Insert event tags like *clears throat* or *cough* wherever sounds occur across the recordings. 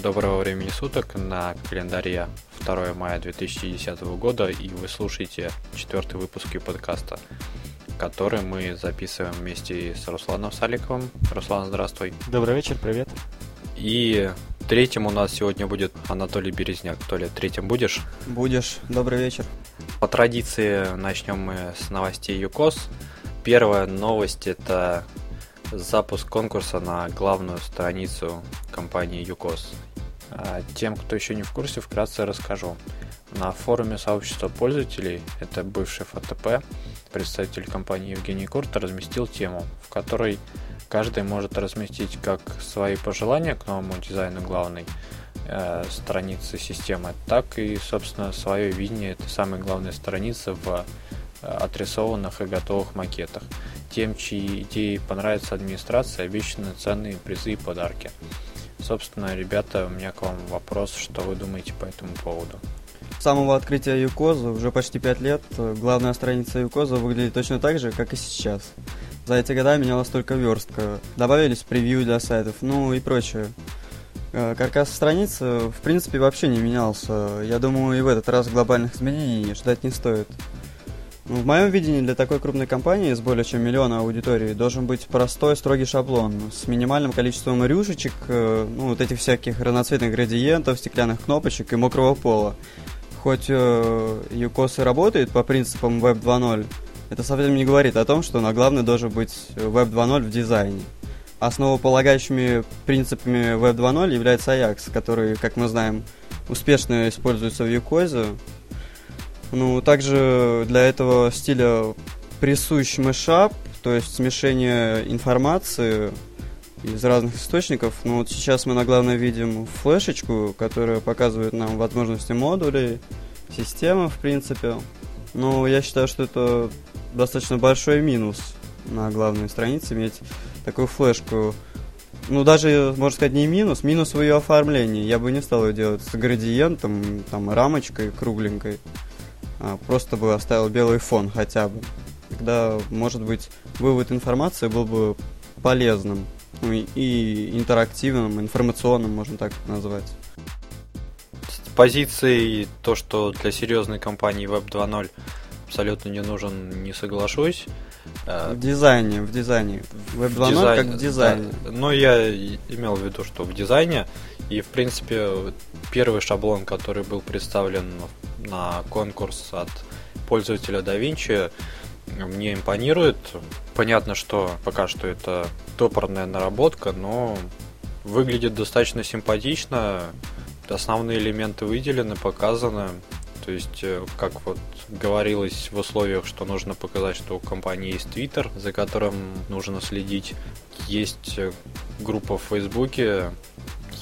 доброго времени суток на календаре 2 мая 2010 года, и вы слушаете четвертый выпуск подкаста, который мы записываем вместе с Русланом Саликовым. Руслан, здравствуй. Добрый вечер, привет. И третьим у нас сегодня будет Анатолий Березняк. Толя, третьим будешь? Будешь. Добрый вечер. По традиции начнем мы с новостей ЮКОС. Первая новость это запуск конкурса на главную страницу компании ЮКОС. А тем, кто еще не в курсе, вкратце расскажу. На форуме сообщества пользователей, это бывший ФТП, представитель компании Евгений Курт разместил тему, в которой каждый может разместить как свои пожелания к новому дизайну главной э, страницы системы, так и, собственно, свое видение этой самой главной страницы в э, отрисованных и готовых макетах. Тем, чьи идеи понравятся администрации, обещаны ценные призы и подарки. Собственно, ребята, у меня к вам вопрос, что вы думаете по этому поводу? С самого открытия Юкоза, уже почти 5 лет, главная страница Юкоза выглядит точно так же, как и сейчас. За эти года менялась только верстка, добавились превью для сайтов, ну и прочее. Э, каркас страницы, в принципе, вообще не менялся. Я думаю, и в этот раз глобальных изменений ждать не стоит. В моем видении для такой крупной компании с более чем миллиона аудитории должен быть простой, строгий шаблон с минимальным количеством рюшечек, э, ну, вот этих всяких разноцветных градиентов, стеклянных кнопочек и мокрого пола. Хоть э, UCOS и работает по принципам Web 2.0, это совсем не говорит о том, что на главной должен быть Web 2.0 в дизайне. Основополагающими принципами Web 2.0 является Ajax, который, как мы знаем, успешно используется в UCOS, ну, также для этого стиля присущ мешап, то есть смешение информации из разных источников. Ну, вот сейчас мы на главной видим флешечку, которая показывает нам возможности модулей, системы, в принципе. Но я считаю, что это достаточно большой минус на главной странице иметь такую флешку. Ну, даже, можно сказать, не минус, минус в ее оформлении. Я бы не стал ее делать с градиентом, там, рамочкой кругленькой. А, просто бы оставил белый фон хотя бы. Тогда, может быть, вывод информации был бы полезным ну, и интерактивным, информационным, можно так назвать. С позиции то, что для серьезной компании Web 2.0 абсолютно не нужен, не соглашусь. А, в дизайне, в дизайне. Web 2.0 дизайн, как в дизайне. Да, но я имел в виду, что в дизайне, и в принципе первый шаблон, который был представлен на конкурс от пользователя DaVinci мне импонирует. Понятно, что пока что это топорная наработка, но выглядит достаточно симпатично. Основные элементы выделены, показаны. То есть, э, как вот говорилось в условиях, что нужно показать, что у компании есть Twitter, за которым нужно следить. Есть э, группа в Фейсбуке,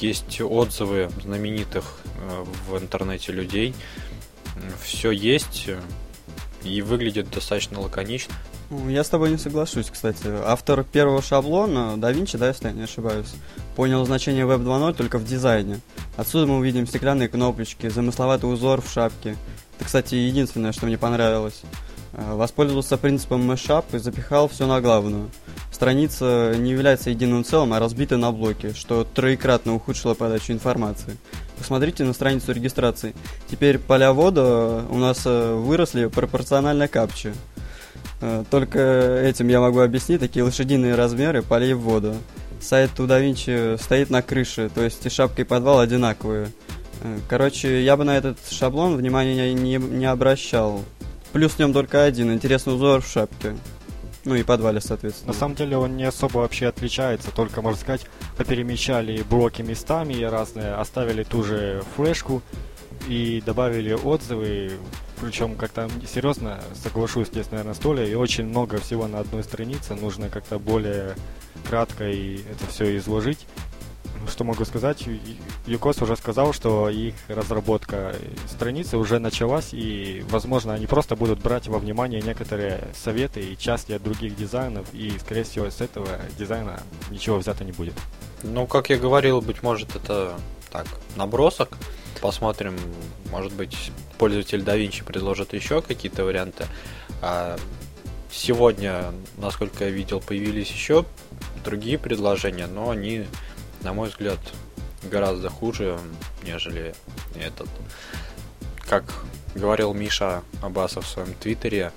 есть отзывы знаменитых э, в интернете людей все есть и выглядит достаточно лаконично. Я с тобой не соглашусь, кстати. Автор первого шаблона, да Винчи, да, если я не ошибаюсь, понял значение Web 2.0 только в дизайне. Отсюда мы увидим стеклянные кнопочки, замысловатый узор в шапке. Это, кстати, единственное, что мне понравилось. Э, воспользовался принципом mashup и запихал все на главную. Страница не является единым целым, а разбита на блоки, что троекратно ухудшило подачу информации. Посмотрите на страницу регистрации. Теперь поля ввода у нас э, выросли пропорционально капче. Э, только этим я могу объяснить такие лошадиные размеры полей ввода. Сайт у DaVinci стоит на крыше, то есть и шапка и подвал одинаковые. Э, короче, я бы на этот шаблон внимания не, не обращал. Плюс в нем только один, интересный узор в шапке. Ну и подвале, соответственно. На самом деле он не особо вообще отличается, только, можно сказать, поперемещали блоки местами разные, оставили ту же флешку и добавили отзывы. Причем как-то серьезно соглашусь здесь, наверное, с Толей, и очень много всего на одной странице, нужно как-то более кратко и это все изложить. Что могу сказать? ЮКОС уже сказал, что их разработка страницы уже началась, и, возможно, они просто будут брать во внимание некоторые советы и части от других дизайнов, и, скорее всего, с этого дизайна ничего взято не будет. Ну, как я говорил, быть может, это так, набросок. Посмотрим, может быть, пользователь DaVinci предложит еще какие-то варианты. А сегодня, насколько я видел, появились еще другие предложения, но они на мой взгляд, гораздо хуже, нежели этот. Как говорил Миша Абасов в своем твиттере,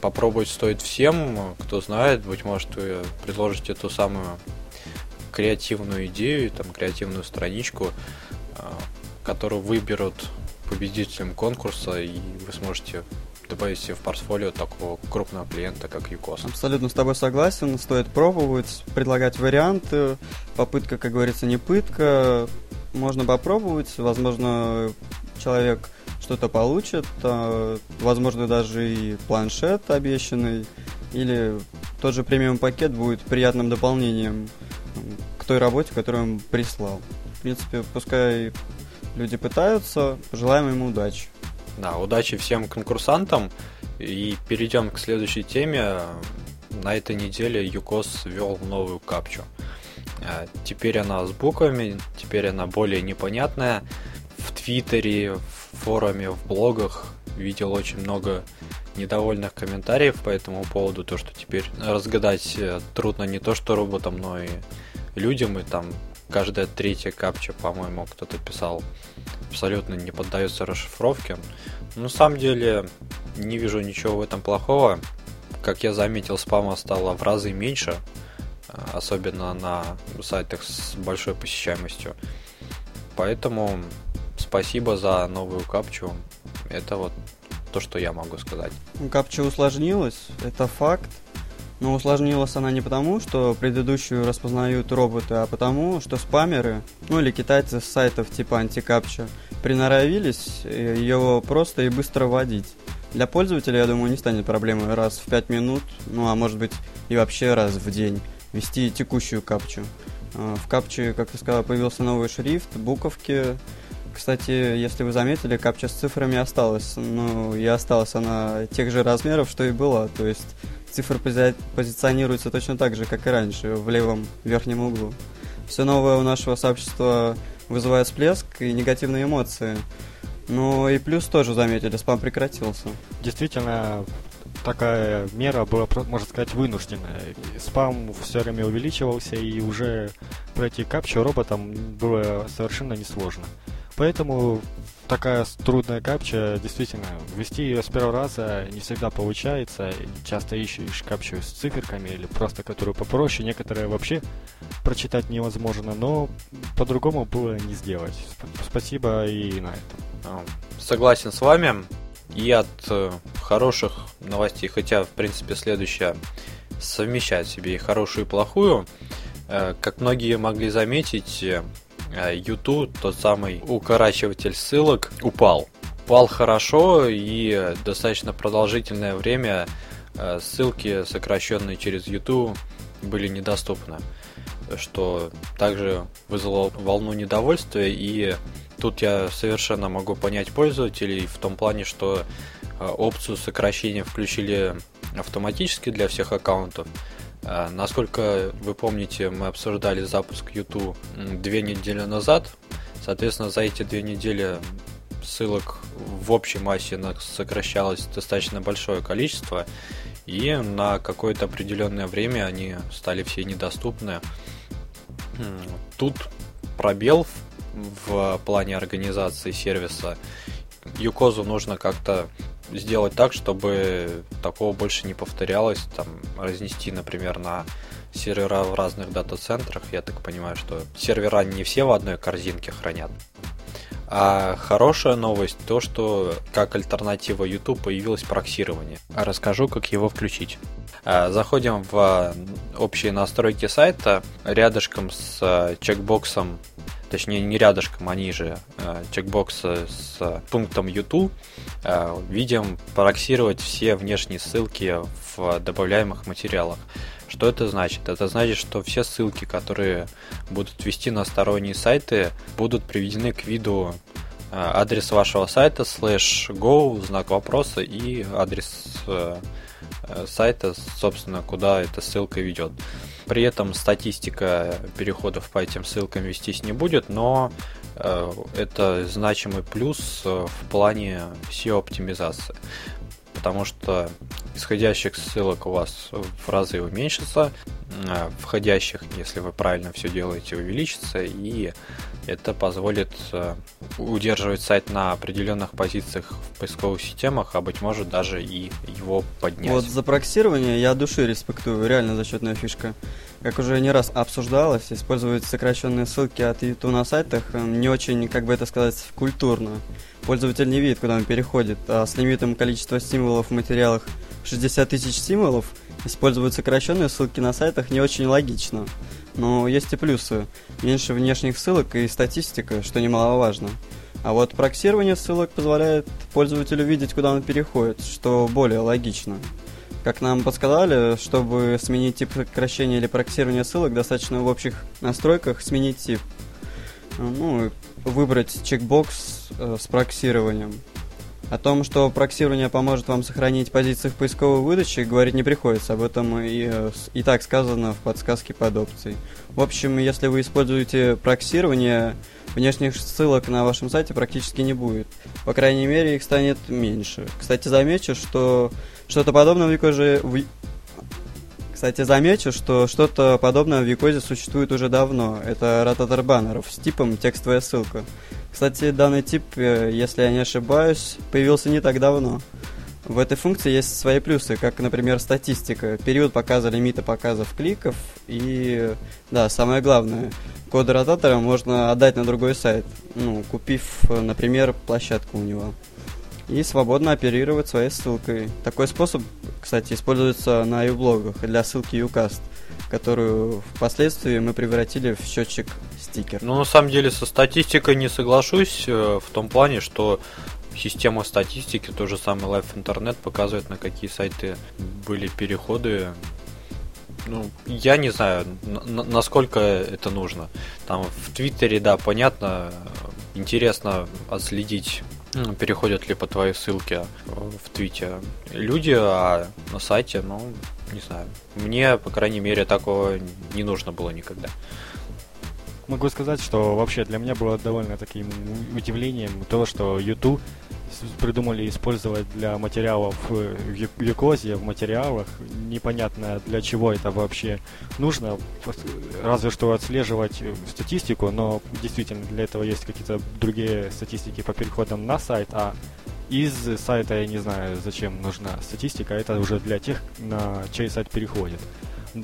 попробовать стоит всем, кто знает, быть может, вы предложите ту самую креативную идею, там, креативную страничку, а, которую выберут победителем конкурса, и вы сможете добавить в портфолио такого крупного клиента, как ЮКОС. Абсолютно с тобой согласен. Стоит пробовать, предлагать варианты. Попытка, как говорится, не пытка. Можно попробовать. Возможно, человек что-то получит. А, возможно, даже и планшет обещанный. Или тот же премиум пакет будет приятным дополнением к той работе, которую он прислал. В принципе, пускай люди пытаются, желаем им удачи. Да, удачи всем конкурсантам. И перейдем к следующей теме. На этой неделе ЮКОС ввел новую капчу. А, теперь она с буквами, теперь она более непонятная. В Твиттере, в форуме, в блогах видел очень много недовольных комментариев по этому поводу, то, что теперь разгадать э, трудно не то что роботам, но и людям, и там каждая третья капча, по-моему, кто-то писал, абсолютно не поддается расшифровке. Но на самом деле не вижу ничего в этом плохого. Как я заметил, спама стало в разы меньше, а, особенно на сайтах с большой посещаемостью. Поэтому спасибо за новую капчу. Это вот то, что я могу сказать. Капча усложнилась, это факт. Но усложнилась она не потому, что предыдущую распознают роботы, а потому, что спамеры, ну или китайцы с сайтов типа антикапча, приноровились ее просто и быстро вводить. Для пользователя, я думаю, не станет проблемой раз в 5 минут, ну а может быть и вообще раз в день ввести текущую капчу. А, в капче, как ты сказал, появился новый шрифт, буковки. Кстати, если вы заметили, капча с цифрами осталась. Ну, и осталась она тех же размеров, что и была. То есть цифры пози позиционируются точно так же, как и раньше, в левом верхнем углу. Все новое у нашего сообщества вызывает всплеск и негативные эмоции. Ну и плюс тоже заметили, спам прекратился. Действительно, такая мера была, можно сказать, вынужденная. Спам все время увеличивался, и уже пройти капчу роботам было совершенно несложно. Поэтому такая трудная капча, действительно, ввести ее с первого раза не всегда получается. Часто ищешь капчу с циферками или просто которую попроще. Некоторые вообще прочитать невозможно, но по-другому было не сделать. Спасибо и на этом. А, согласен с вами. И от э, хороших новостей, хотя, в принципе, следующая совмещает в себе и хорошую, и плохую. Э, как многие могли заметить, YouTube, тот самый укорачиватель ссылок, упал. Упал хорошо и достаточно продолжительное время э, ссылки, сокращенные через YouTube, были недоступны, что также вызвало волну недовольствия и тут я совершенно могу понять пользователей в том плане, что э, опцию сокращения включили автоматически для всех аккаунтов, насколько вы помните, мы обсуждали запуск YouTube две недели назад. Соответственно, за эти две недели ссылок в общей массе сокращалось достаточно большое количество, и на какое-то определенное время они стали все недоступны. Тут пробел в плане организации сервиса. Юкозу нужно как-то сделать так, чтобы такого больше не повторялось, там, разнести, например, на сервера в разных дата-центрах. Я так понимаю, что сервера не все в одной корзинке хранят. А хорошая новость то, что как альтернатива YouTube появилось проксирование. Расскажу, как его включить. А, заходим в общие настройки сайта. Рядышком с чекбоксом точнее не рядышком, они же э, чекбоксы с пунктом YouTube, э, видим проксировать все внешние ссылки в добавляемых материалах. Что это значит? Это значит, что все ссылки, которые будут вести на сторонние сайты, будут приведены к виду э, адрес вашего сайта, слэш go, знак вопроса и адрес сайта, собственно, куда эта ссылка ведет. При этом статистика переходов по этим ссылкам вестись не будет, но э, это значимый плюс э, в плане SEO-оптимизации. Потому что исходящих ссылок у вас в разы уменьшится, э, входящих, если вы правильно все делаете, увеличится, и, Это позволит э, удерживать сайт на определенных позициях в поисковых системах, а быть может даже и его поднять. Вот за проксирование я души респектую, реально зачетная фишка. Как уже не раз обсуждалось, использовать сокращенные ссылки от YouTube на сайтах э, не очень, как бы это сказать, культурно. Пользователь не видит, куда он переходит, а с лимитом количества символов в материалах 60 тысяч символов использовать сокращенные ссылки на сайтах не очень логично. Но есть и плюсы. Меньше внешних ссылок и статистика, что немаловажно. А вот проксирование ссылок позволяет пользователю видеть, куда он переходит, что более логично. Как нам подсказали, чтобы сменить тип сокращения или проксирования ссылок, достаточно в общих настройках сменить тип. Ну, выбрать чекбокс э, с проксированием. О том, что проксирование поможет вам сохранить позиции в поисковой выдаче, говорить не приходится. Об этом и, э, и так сказано в подсказке под опцией. В общем, если вы используете проксирование, внешних ссылок на вашем сайте практически не будет. По крайней мере, их станет меньше. Кстати, замечу, что что-то подобное в Викозе... В... Кстати, замечу, что что-то подобное в Викозе существует уже давно. Это ротатор баннеров с типом текстовая ссылка. Кстати, данный тип, э, если я не ошибаюсь, появился не так давно. В этой функции есть свои плюсы, как, например, статистика, период показа лимита показов кликов и, да, самое главное, коды ротатора можно отдать на другой сайт, ну, купив, например, площадку у него. И свободно оперировать своей ссылкой. Такой способ, кстати, используется на uBlogах для ссылки uCast, которую впоследствии мы превратили в счетчик стикер. Ну, на самом деле, со статистикой не соглашусь э, в том плане, что система статистики, то же самое Live Internet показывает, на какие сайты были переходы ну, я не знаю, насколько это нужно. Там в Твиттере, да, понятно, интересно отследить, переходят ли по твоей ссылке в Твите люди, а на сайте, ну, не знаю. Мне, по крайней мере, такого не нужно было никогда. Могу сказать, что вообще для меня было довольно таким удивлением то, что YouTube придумали использовать для материалов в Юкозе, в материалах. Непонятно для чего это вообще нужно, разве что отслеживать статистику, но действительно для этого есть какие-то другие статистики по переходам на сайт, а из сайта я не знаю, зачем нужна статистика, это уже для тех, на чей сайт переходит.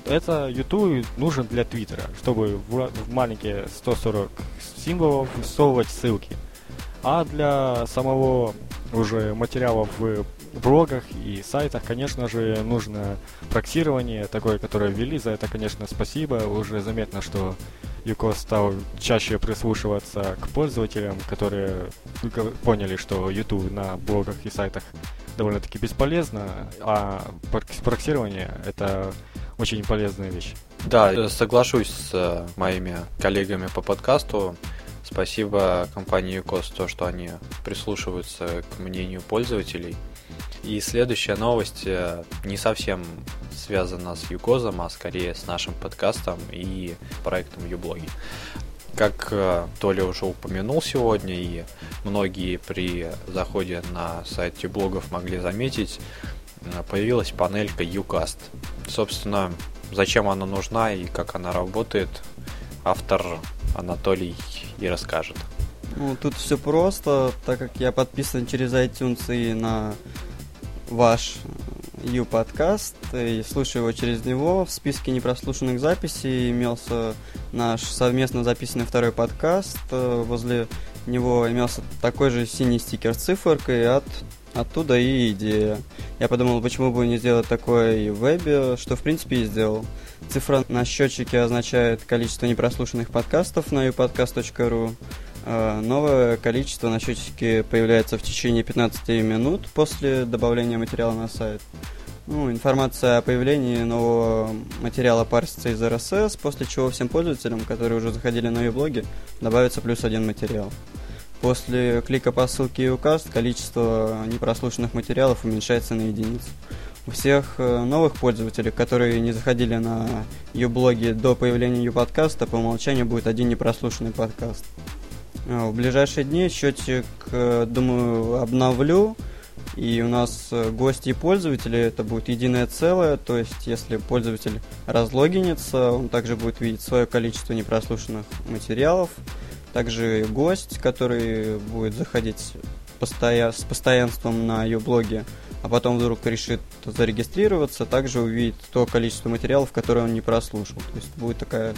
Это YouTube нужен для Твиттера, чтобы в маленькие 140 символов всовывать ссылки. А для самого уже материалов в блогах и сайтах, конечно же, нужно проксирование, такое, которое ввели. За это, конечно, спасибо. Уже заметно, что Юко стал чаще прислушиваться к пользователям, которые поняли, что YouTube на блогах и сайтах довольно-таки бесполезно, а проксирование — это очень полезная вещь. Да, соглашусь с э, моими коллегами по подкасту. Спасибо компании Юкос, то, что они прислушиваются к мнению пользователей. И следующая новость э, не совсем связана с Юкозом, а скорее с нашим подкастом и проектом Юблоги. Как э, Толя уже упомянул сегодня, и многие при заходе на сайт Юблогов могли заметить, э, появилась панелька Ucast. Собственно, зачем она нужна и как она работает, автор Анатолий и расскажет. Ну, тут все просто, так как я подписан через iTunes и на ваш U подкаст и слушаю его через него. В списке непрослушанных записей имелся наш совместно записанный второй подкаст. Возле него имелся такой же синий стикер с циферкой, от, оттуда и идея. Я подумал, почему бы не сделать такое и в вебе, что в принципе и сделал. Цифра на счетчике означает количество непрослушанных подкастов на upodcast.ru. А, новое количество на счетчике появляется в течение 15 минут после добавления материала на сайт. Ну, информация о появлении нового материала парсится из RSS, после чего всем пользователям, которые уже заходили на ее блоги, добавится плюс один материал. После клика по ссылке Ucast количество непрослушанных материалов уменьшается на единицу. У всех э, новых пользователей, которые не заходили на ее блоги до появления ее подкаста, по умолчанию будет один непрослушанный подкаст. Э, в ближайшие дни счетчик, э, думаю, обновлю. И у нас гости и пользователи это будет единое целое, то есть если пользователь разлогинится, он также будет видеть свое количество непрослушанных материалов, также гость, который будет заходить постоя- с постоянством на ее блоге, а потом вдруг решит зарегистрироваться, также увидит то количество материалов, которые он не прослушал. То есть будет такая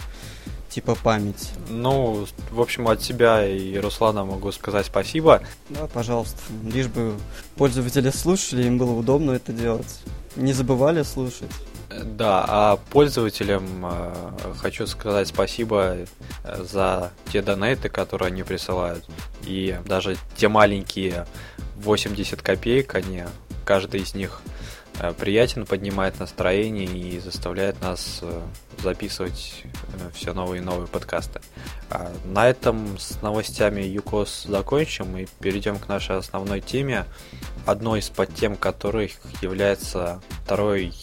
типа память. Ну, в общем, от себя и Руслана могу сказать спасибо. Да, пожалуйста. Лишь бы пользователи слушали, им было удобно это делать. Не забывали слушать. Да, а пользователям э, хочу сказать спасибо э, за те донейты, которые они присылают. И даже те маленькие 80 копеек, они, каждый из них приятен, поднимает настроение и заставляет нас э, записывать э, все новые и новые подкасты. А на этом с новостями ЮКОС закончим и перейдем к нашей основной теме, одной из подтем которых является второй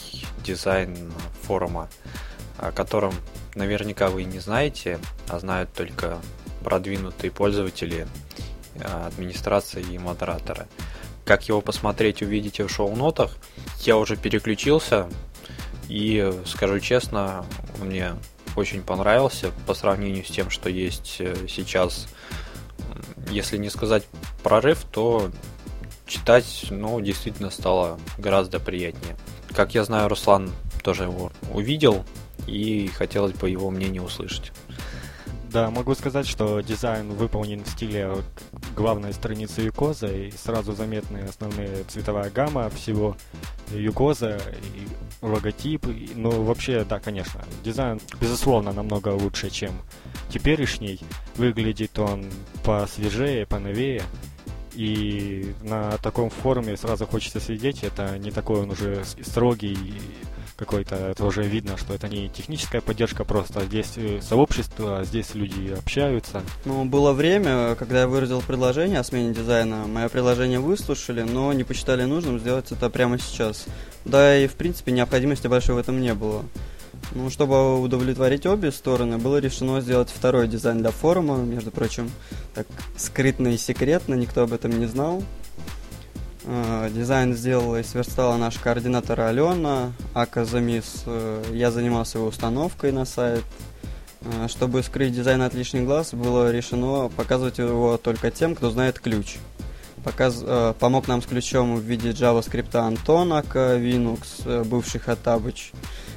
дизайн форума, о котором наверняка вы не знаете, а знают только продвинутые пользователи, администрация и модераторы. Как его посмотреть, увидите в шоу-нотах. Я уже переключился, и скажу честно, мне очень понравился по сравнению с тем, что есть э, сейчас. Если не сказать прорыв, то читать, ну, действительно стало гораздо приятнее. Как я знаю, Руслан тоже его увидел, и хотелось бы его мнение услышать. Да, могу сказать, что дизайн выполнен в стиле главной страницы Юкоза, и сразу заметны основные цветовая гамма всего Юкоза, и логотип. И, ну, вообще, да, конечно, дизайн, безусловно, намного лучше, чем теперешний. Выглядит он посвежее, поновее. И на таком форуме сразу хочется сидеть. Это не такой он уже строгий какой-то, это уже видно, что это не техническая поддержка просто, здесь э, сообщество, здесь люди общаются. Ну, было время, когда я выразил предложение о смене дизайна, мое предложение выслушали, но не посчитали нужным сделать это прямо сейчас. Да и, в принципе, необходимости большой в этом не было. Ну, чтобы удовлетворить обе стороны, было решено сделать второй дизайн для форума, между прочим, так скрытно и секретно, никто об этом не знал. Э, дизайн сделала и сверстала наш координатор Алена, aka Замис. Э, я занимался его установкой на сайт. Э, чтобы скрыть дизайн от лишних глаз, было решено показывать его только тем, кто знает ключ. Показ, помог нам с ключом в виде JavaScript Антон aka Linux, бывший Хатабыч.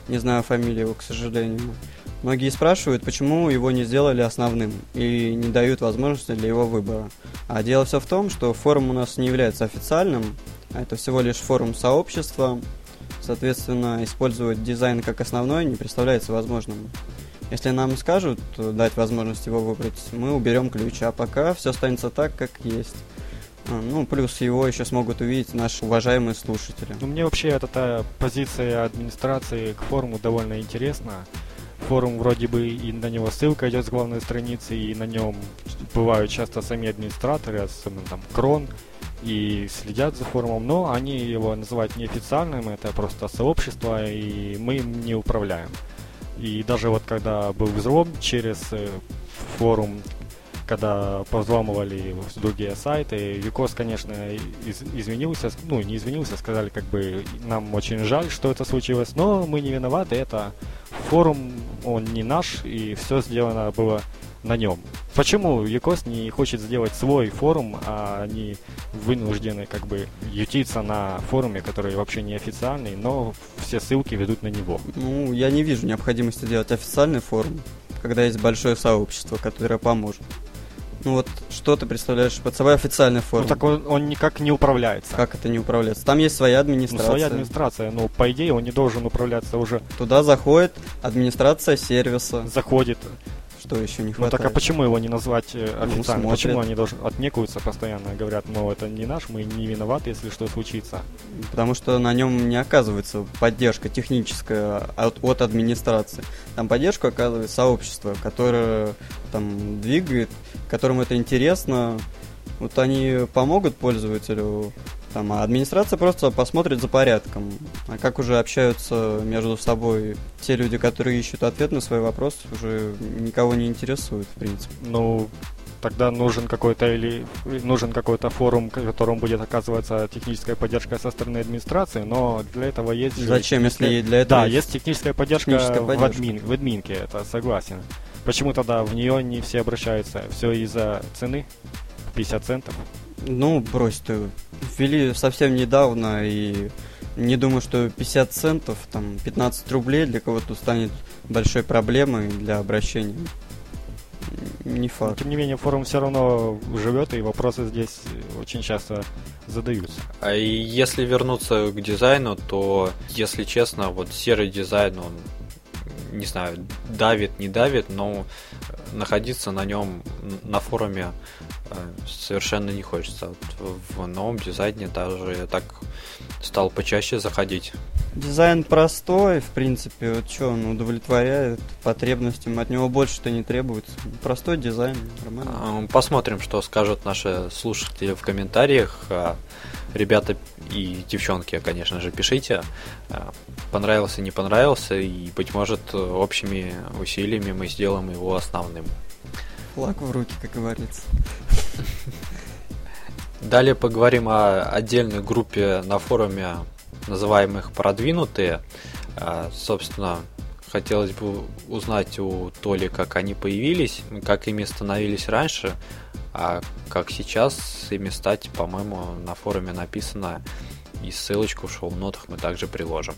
Не знаю фамилию его, к сожалению. Многие спрашивают, почему его не сделали основным и не дают возможности для его выбора. А дело все в том, что форум у нас не является официальным, а это всего лишь форум сообщества. Соответственно, использовать дизайн как основной не представляется возможным. Если нам скажут дать возможность его выбрать, мы уберем ключ, а пока все останется так, как есть. А, ну, плюс его еще смогут увидеть наши уважаемые слушатели. Ну, мне вообще эта позиция администрации к форуму довольно интересна форум вроде бы и на него ссылка идет с главной страницы, и на нем бывают часто сами администраторы, особенно там Крон, и следят за форумом, но они его называют неофициальным, это просто сообщество, и мы им не управляем. И даже вот когда был взлом через э, форум, когда повзламывали другие сайты, Викос, конечно, из, изменился, ну, не изменился, сказали, как бы, нам очень жаль, что это случилось, но мы не виноваты, это форум, он не наш, и все сделано было на нем. Почему Якос не хочет сделать свой форум, а они вынуждены как бы ютиться на форуме, который вообще не официальный, но все ссылки ведут на него? Ну, я не вижу необходимости делать официальный форум, когда есть большое сообщество, которое поможет. Ну вот, что ты представляешь под собой официальный форум? Ну так он, он никак не управляется. Как это не управляется? Там есть своя администрация. Ну, своя администрация, но по идее он не должен управляться уже. Туда заходит администрация сервиса. Заходит что еще не хватает. Ну так а почему его не назвать э, ну, официально? Ну, почему они должны отнекаются постоянно, говорят, ну это не наш, мы не виноваты, если что случится? Потому что на нем не оказывается поддержка техническая от, от администрации. Там поддержку оказывает сообщество, которое там двигает, которому это интересно. Вот они помогут пользователю там, а администрация просто посмотрит за порядком. А как уже общаются между собой те люди, которые ищут ответ на свой вопрос, уже никого не интересует, в принципе. Ну, тогда нужен какой-то или нужен какой-то форум, в котором будет оказываться техническая поддержка со стороны администрации, но для этого есть... Зачем, если для этого Да, есть техническая поддержка, техническая поддержка. В, админ, в админке, это согласен. Почему тогда в нее не все обращаются? Все из-за цены? 50 центов? Ну, брось ты. Ввели совсем недавно, и не думаю, что 50 центов, там, 15 рублей для кого-то станет большой проблемой для обращения. Не факт. Но, тем не менее, форум все равно живет, и вопросы здесь очень часто задаются. А если вернуться к дизайну, то, если честно, вот серый дизайн, он, не знаю, давит, не давит, но находиться на нем на форуме э, совершенно не хочется. Вот в новом дизайне даже я так стал почаще заходить. Дизайн простой, в принципе, вот что он удовлетворяет потребностям, от него больше-то не требуется. Простой дизайн, нормально. А, посмотрим, что скажут наши слушатели в комментариях. Ребята и девчонки, конечно же, пишите, а, понравился, не понравился, и, быть может, общими усилиями мы сделаем его основным. Флаг в руки, как говорится. Далее поговорим о отдельной группе на форуме, называемых продвинутые. А, собственно, хотелось бы узнать у Толи, как они появились, как ими становились раньше, а как сейчас ими стать, по-моему, на форуме написано, и ссылочку в шоу-нотах мы также приложим.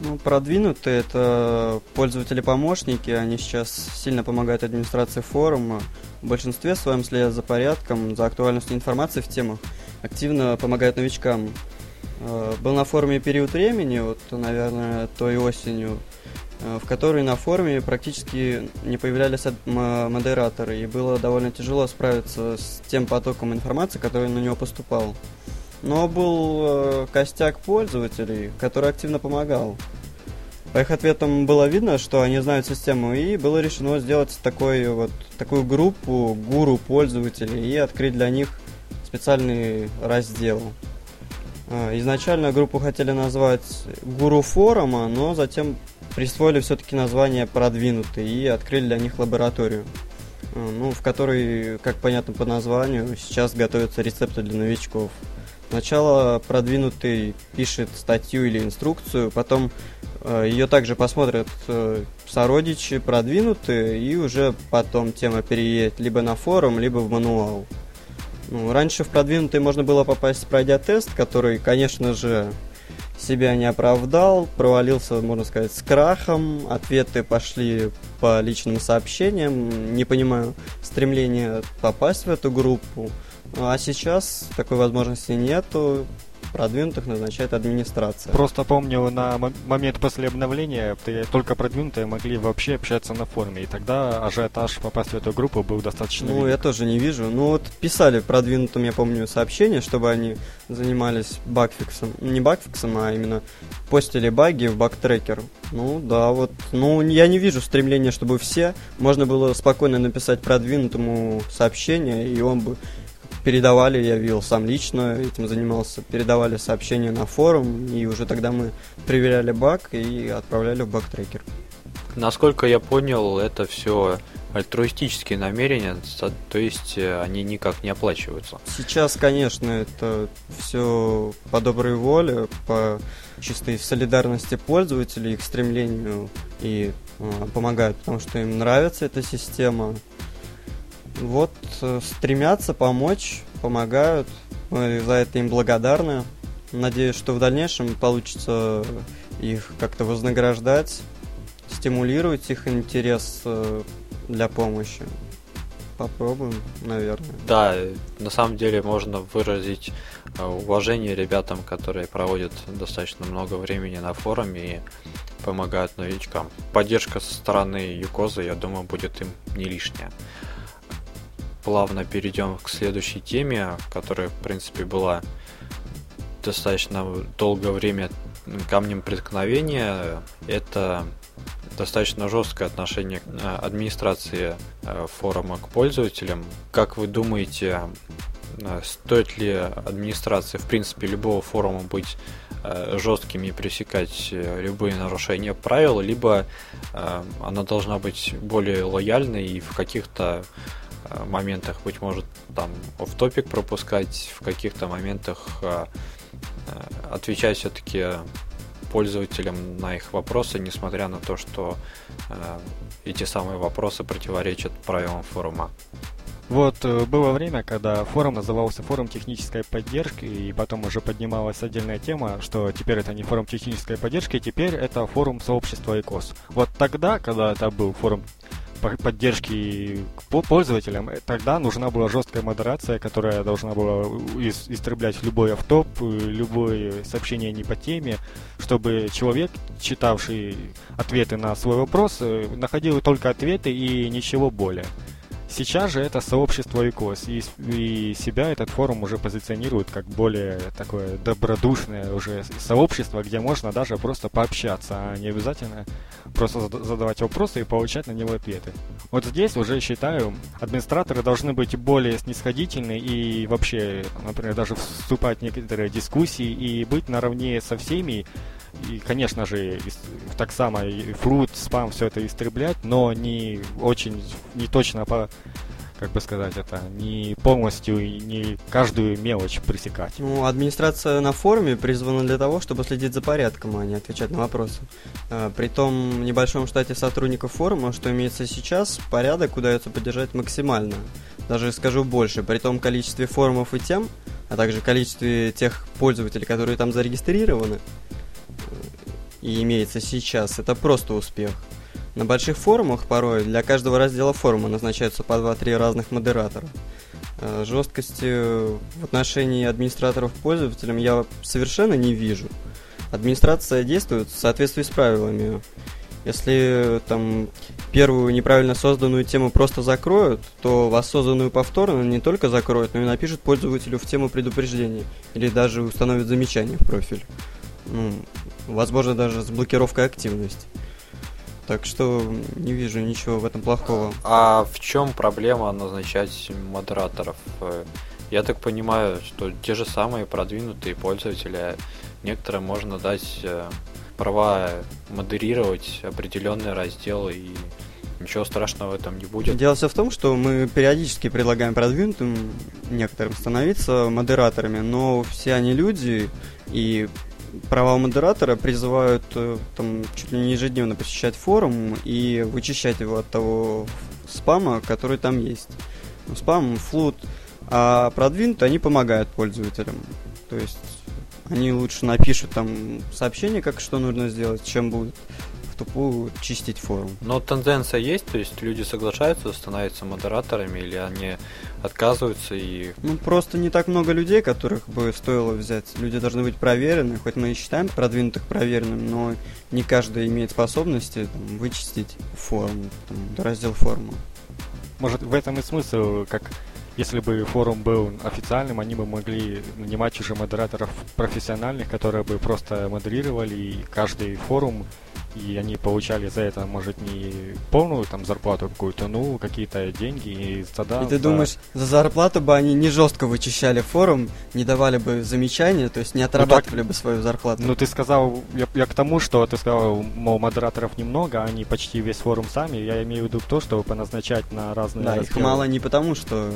Ну, продвинутые это пользователи-помощники, они сейчас сильно помогают администрации форума. В большинстве своем следят за порядком, за актуальностью информации в темах, активно помогают новичкам. Э, был на форуме период времени, вот, наверное, той осенью, в которой на форуме практически не появлялись модераторы, и было довольно тяжело справиться с тем потоком информации, который на него поступал. Но был э, костяк пользователей, который активно помогал. По их ответам было видно, что они знают систему, и было решено сделать такой, вот, такую группу гуру пользователей и открыть для них специальный раздел. Э, изначально группу хотели назвать гуру форума, но затем присвоили все-таки название продвинутый и открыли для них лабораторию, э, ну, в которой, как понятно по названию, сейчас готовятся рецепты для новичков. Сначала продвинутый пишет статью или инструкцию, потом э, ее также посмотрят э, сородичи продвинутые, и уже потом тема переедет либо на форум, либо в мануал. Ну, раньше в продвинутый можно было попасть, пройдя тест, который, конечно же, себя не оправдал, провалился, можно сказать, с крахом, ответы пошли по личным сообщениям, не понимаю стремления попасть в эту группу. А сейчас такой возможности нету продвинутых назначает администрация. Просто помню, на момент после обновления только продвинутые могли вообще общаться на форуме, и тогда ажиотаж попасть в эту группу был достаточно Ну, велик. я тоже не вижу. Ну, вот писали продвинутым, я помню, сообщение, чтобы они занимались багфиксом. Не багфиксом, а именно постили баги в багтрекер. Ну, да, вот. Ну, я не вижу стремления, чтобы все можно было спокойно написать продвинутому сообщение, и он бы передавали, я видел сам лично, этим занимался, передавали сообщения на форум, и уже тогда мы проверяли баг и отправляли в баг-трекер. Насколько я понял, это все альтруистические намерения, то есть э, они никак не оплачиваются. Сейчас, конечно, это все по доброй воле, по чистой солидарности пользователей, их стремлению и э, помогают, потому что им нравится эта система, вот э, стремятся помочь, помогают. Мы за это им благодарны. Надеюсь, что в дальнейшем получится их как-то вознаграждать, стимулировать их интерес э, для помощи. Попробуем, наверное. Да, на самом деле можно выразить э, уважение ребятам, которые проводят достаточно много времени на форуме и помогают новичкам. Поддержка со стороны Юкоза, я думаю, будет им не лишняя плавно перейдем к следующей теме, которая, в принципе, была достаточно долгое время камнем преткновения. Это достаточно жесткое отношение э, администрации э, форума к пользователям. Как вы думаете, э, стоит ли администрации, в принципе, любого форума быть жесткими и пресекать любые нарушения правил, либо она должна быть более лояльной и в каких-то моментах, быть может, там в топик пропускать, в каких-то моментах э, э, отвечать все-таки пользователям на их вопросы, несмотря на то, что э, эти самые вопросы противоречат правилам форума. Вот э, было время, когда форум назывался форум технической поддержки, и потом уже поднималась отдельная тема, что теперь это не форум технической поддержки, теперь это форум сообщества ИКОС. Вот тогда, когда это был форум поддержки по пользователям, э, тогда нужна была жесткая модерация, которая должна была истреблять любой автоп, э, любое сообщение не по теме, чтобы человек, читавший ответы на свой вопрос, находил только ответы и ничего более. Сейчас же это сообщество ИКОС, и, и себя этот форум уже позиционирует как более такое добродушное уже сообщество, где можно даже просто пообщаться, а не обязательно просто задавать вопросы и получать на него ответы. Вот здесь уже считаю, администраторы должны быть более снисходительны и вообще, например, даже вступать в некоторые дискуссии и быть наравне со всеми, и, конечно же, так само и фрут, спам, все это истреблять, но не очень, не точно по как бы сказать это, не полностью и не каждую мелочь пресекать. Ну, администрация на форуме призвана для того, чтобы следить за порядком, а не отвечать на вопросы. А, при том небольшом штате сотрудников форума, что имеется сейчас, порядок удается поддержать максимально. Даже скажу больше, при том количестве форумов и тем, а также количестве тех пользователей, которые там зарегистрированы, и имеется сейчас, это просто успех. На больших форумах порой для каждого раздела форума назначаются по 2-3 разных модератора. Э, жесткости в отношении администраторов пользователям я совершенно не вижу. Администрация действует в соответствии с правилами. Если там первую неправильно созданную тему просто закроют, то воссозданную повторно не только закроют, но и напишут пользователю в тему предупреждения или даже установят замечание в профиль. Ну, возможно, даже с блокировкой активности. Так что не вижу ничего в этом плохого. А в чем проблема назначать модераторов? Я так понимаю, что те же самые продвинутые пользователи, некоторым можно дать э, права модерировать определенные разделы и ничего страшного в этом не будет. Дело все в том, что мы периодически предлагаем продвинутым некоторым становиться модераторами, но все они люди, и права модератора призывают э, там, чуть ли не ежедневно посещать форум и вычищать его от того спама, который там есть. Спам, флут, а продвинутые они помогают пользователям. То есть они лучше напишут там сообщение, как что нужно сделать, чем будут тупую чистить форум. Но тенденция есть, то есть люди соглашаются становиться модераторами или они отказываются и... Ну, просто не так много людей, которых бы стоило взять. Люди должны быть проверены, хоть мы и считаем продвинутых проверенным, но не каждый имеет способности там, вычистить форум, там, раздел форума. Может, в этом и смысл, как если бы форум был официальным, они бы могли нанимать уже модераторов профессиональных, которые бы просто модерировали, и каждый форум и они получали за это, может, не полную там зарплату какую-то, ну, какие-то деньги и тогда... И ты за... думаешь, за зарплату бы они не жестко вычищали форум, не давали бы замечания, то есть не отрабатывали ну, так... бы свою зарплату? Ну, ты сказал, я, я к тому, что ты сказал, мол, модераторов немного, они почти весь форум сами, я имею в виду то, чтобы поназначать на разные... Да, разделы. их мало не потому, что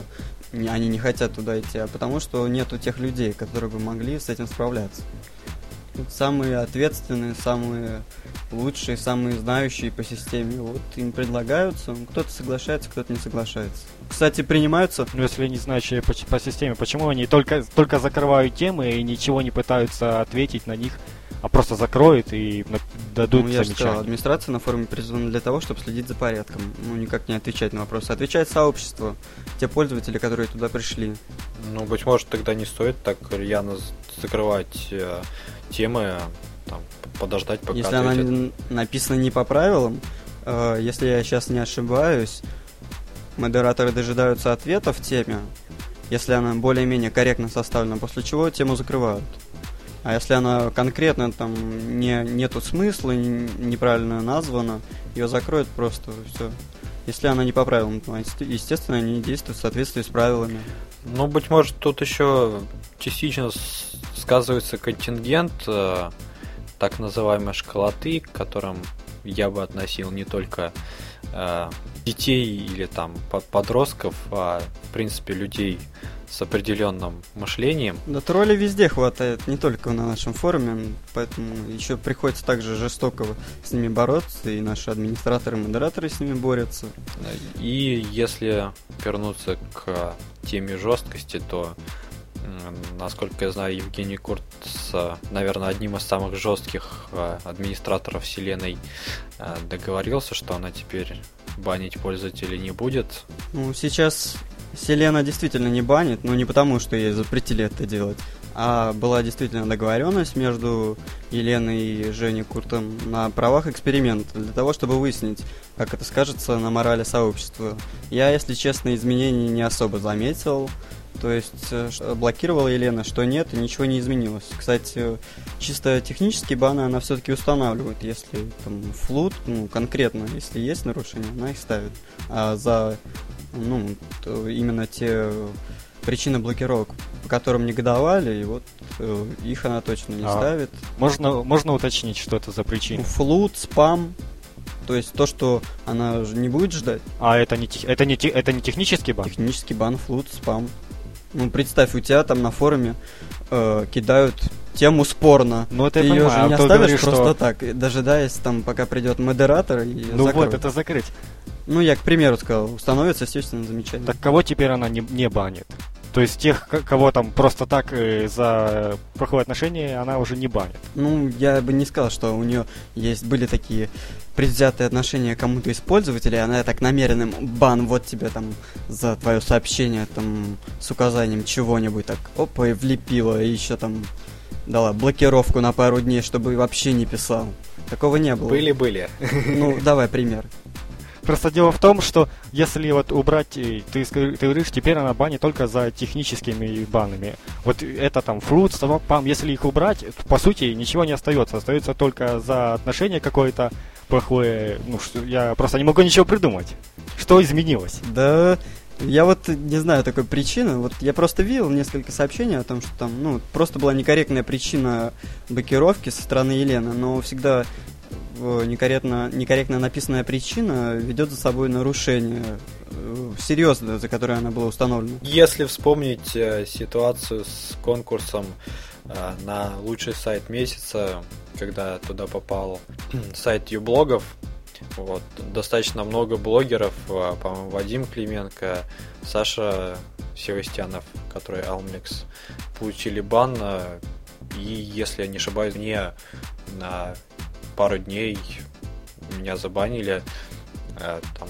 они не хотят туда идти, а потому, что нету тех людей, которые бы могли с этим справляться самые ответственные, самые лучшие, самые знающие по системе. Вот им предлагаются, кто-то соглашается, кто-то не соглашается. Кстати, принимаются... Ну, если не знающие по, по системе, почему они только, только закрывают темы и ничего не пытаются ответить на них, а просто закроют и дадут ну, я замечания? Сказал, администрация на форуме призвана для того, чтобы следить за порядком. Ну, никак не отвечать на вопросы. Отвечает сообщество, те пользователи, которые туда пришли. Ну, быть может, тогда не стоит так рьяно закрывать э, темы, там, подождать, пока Если ответят. она написана не по правилам, э, если я сейчас не ошибаюсь, модераторы дожидаются ответа в теме, если она более-менее корректно составлена, после чего тему закрывают. А если она конкретно там не, нету смысла, не, неправильно названа, ее закроют просто все. Если она не по правилам, то, естественно, они действуют в соответствии с правилами. Ну, быть может, тут еще частично сказывается контингент э, так называемой школоты, к которым я бы относил не только э, детей или там подростков, а в принципе людей с определенным мышлением. Да тролли везде хватает, не только на нашем форуме, поэтому еще приходится также жестоко с ними бороться, и наши администраторы и модераторы с ними борются. И если вернуться к теме жесткости, то Насколько я знаю, Евгений Курт, наверное, одним из самых жестких э, администраторов вселенной э, договорился, что она теперь банить пользователей не будет. Ну, сейчас Селена действительно не банит, но не потому, что ей запретили это делать, а была действительно договоренность между Еленой и Женей Куртом на правах эксперимента, для того, чтобы выяснить, как это скажется на морали сообщества. Я, если честно, изменений не особо заметил, то есть э, блокировала Елена, что нет, и ничего не изменилось. Кстати, чисто технические баны она все-таки устанавливает. Если там флут, ну, конкретно, если есть нарушения, она их ставит. А за ну, именно те причины блокировок, по которым негодовали, и вот э, их она точно не а ставит. Можно, можно уточнить, что это за причины? Флут, спам, то есть то, что она не будет ждать. А это не, это не, это не технический бан? Технический бан, флут, спам. Ну, представь, у тебя там на форуме э, кидают тему спорно. Ну, это Ты я ее понимаю, же не а оставишь говоришь, просто что... так, дожидаясь там, пока придет модератор и Ну закроет. вот, это закрыть. Ну, я, к примеру, сказал, становится, естественно, замечательно. Так кого теперь она не, не банит? То есть тех, кого там просто так э, за плохое отношение, она уже не банит. Ну, я бы не сказал, что у нее есть были такие предвзятые отношения к кому-то из пользователей, она так намеренным бан вот тебе там за твое сообщение там с указанием чего-нибудь так опа и влепила, и еще там дала блокировку на пару дней, чтобы вообще не писал. Такого не было. Были-были. Ну, давай пример. Просто дело в том, что если вот убрать, э, ты, ты говоришь, теперь она банит только за техническими банами. Вот это там фрут, пам, если их убрать, по сути ничего не остается. Остается только за отношение какое-то плохое. Ну, что, я просто не могу ничего придумать. Что изменилось? Да, я вот не знаю такой причины. Вот я просто видел несколько сообщений о том, что там, ну, просто была некорректная причина блокировки со стороны Елены, но всегда некорректно, некорректно написанная причина ведет за собой нарушение э, серьезное, за которое она была установлена. Если вспомнить э, ситуацию с конкурсом э, на лучший сайт месяца, когда туда попал *clears throat* сайт юблогов, вот, достаточно много блогеров, по-моему, Вадим Клименко, Саша Севастьянов, который Almlex, получили бан, и, если я не ошибаюсь, не на пару дней меня забанили. Э, там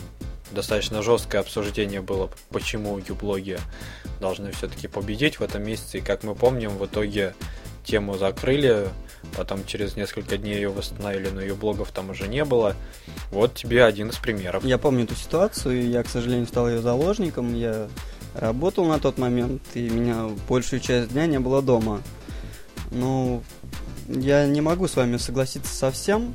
достаточно жесткое обсуждение было, почему юблоги должны все-таки победить в этом месяце. И как мы помним, в итоге тему закрыли, потом через несколько дней ее восстановили, но ее блогов там уже не было. Вот тебе один из примеров. Я помню эту ситуацию, я, к сожалению, стал ее заложником. Я работал на тот момент, и меня большую часть дня не было дома. Ну, я не могу с вами согласиться совсем,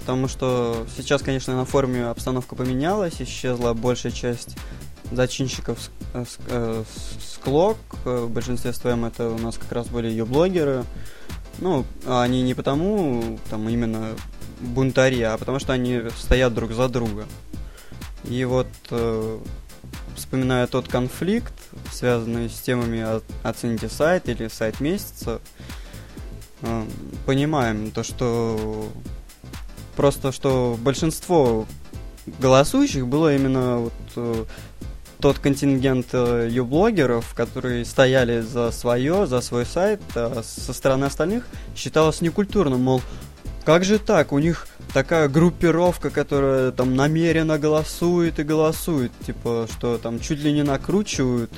потому что сейчас, конечно, на форуме обстановка поменялась, исчезла большая часть зачинщиков э, э, с Клок, в большинстве своем это у нас как раз были ее блогеры. Ну, они не потому, там, именно бунтари, а потому что они стоят друг за друга. И вот, э, вспоминая тот конфликт, связанный с темами «Оцените сайт» или «Сайт месяца», Э, понимаем то, что просто что большинство голосующих было именно вот, э, тот контингент э, юблогеров, которые стояли за свое, за свой сайт, а со стороны остальных считалось некультурным, мол, как же так, у них такая группировка, которая там намеренно голосует и голосует, типа, что там чуть ли не накручивают,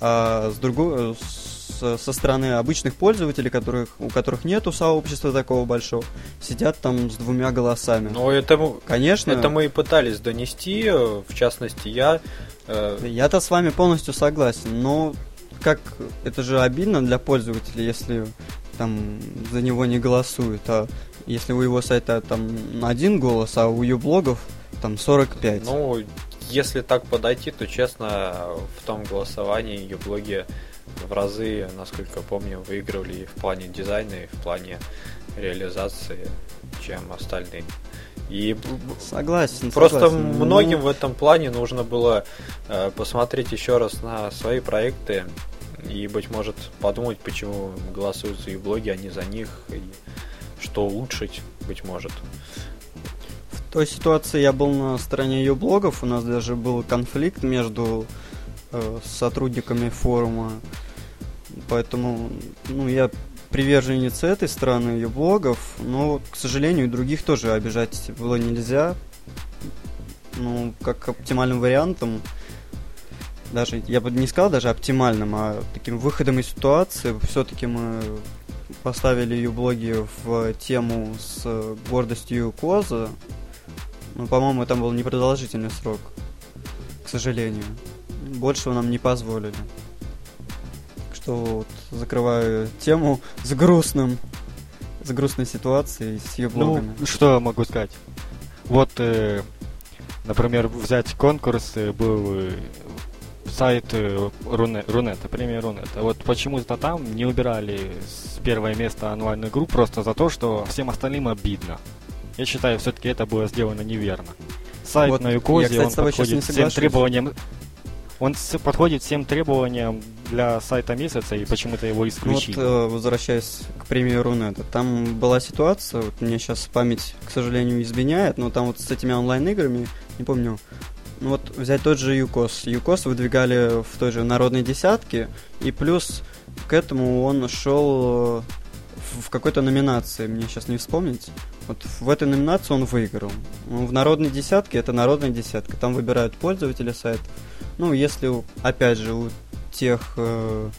а с другой, с со стороны обычных пользователей, которых, у которых нету сообщества такого большого, сидят там с двумя голосами. Ну, это, Конечно. это мы и пытались донести, в частности, я... Э... Я-то с вами полностью согласен, но как это же обидно для пользователя, если там за него не голосуют, а если у его сайта там один голос, а у юблогов там 45. Ну, если так подойти, то честно, в том голосовании юблоги в разы, насколько помню, выигрывали и в плане дизайна, и в плане реализации, чем остальные. И согласен. Просто согласен. многим ну... в этом плане нужно было э, посмотреть еще раз на свои проекты и, быть может, подумать, почему голосуют за их блоги, а не за них, и что улучшить, быть может. В той ситуации я был на стороне ее блогов, у нас даже был конфликт между э, сотрудниками форума, поэтому ну, я приверженец этой стороны ее блогов, но, к сожалению, других тоже обижать было нельзя. Ну, как оптимальным вариантом, даже, я бы не сказал даже оптимальным, а таким выходом из ситуации, все-таки мы поставили ее блоги в тему с гордостью Коза. Ну, по-моему, там был непродолжительный срок, к сожалению. Большего нам не позволили что вот закрываю тему с грустным, с грустной ситуацией, с ее ну, блогами. Ну, что я могу сказать? Вот, э, например, взять конкурс, э, был э, сайт э, Рунет, Рунета, премия Рунета. Вот почему-то там не убирали с первое место онлайн игру просто за то, что всем остальным обидно. Я считаю, все-таки это было сделано неверно. Сайт вот, на Юкозе, он подходит всем требованиям он подходит всем требованиям для сайта месяца и почему-то его исключили. Вот, э, возвращаясь к премии Рунета, там была ситуация, вот мне сейчас память, к сожалению, изменяет, но там вот с этими онлайн-играми, не помню, ну вот взять тот же ЮКОС. ЮКОС выдвигали в той же народной десятке, и плюс к этому он шел э, в какой-то номинации, мне сейчас не вспомнить. Вот в этой номинации он выиграл. В народной десятке это народная десятка. Там выбирают пользователя сайта. Ну, если, опять же, у тех э,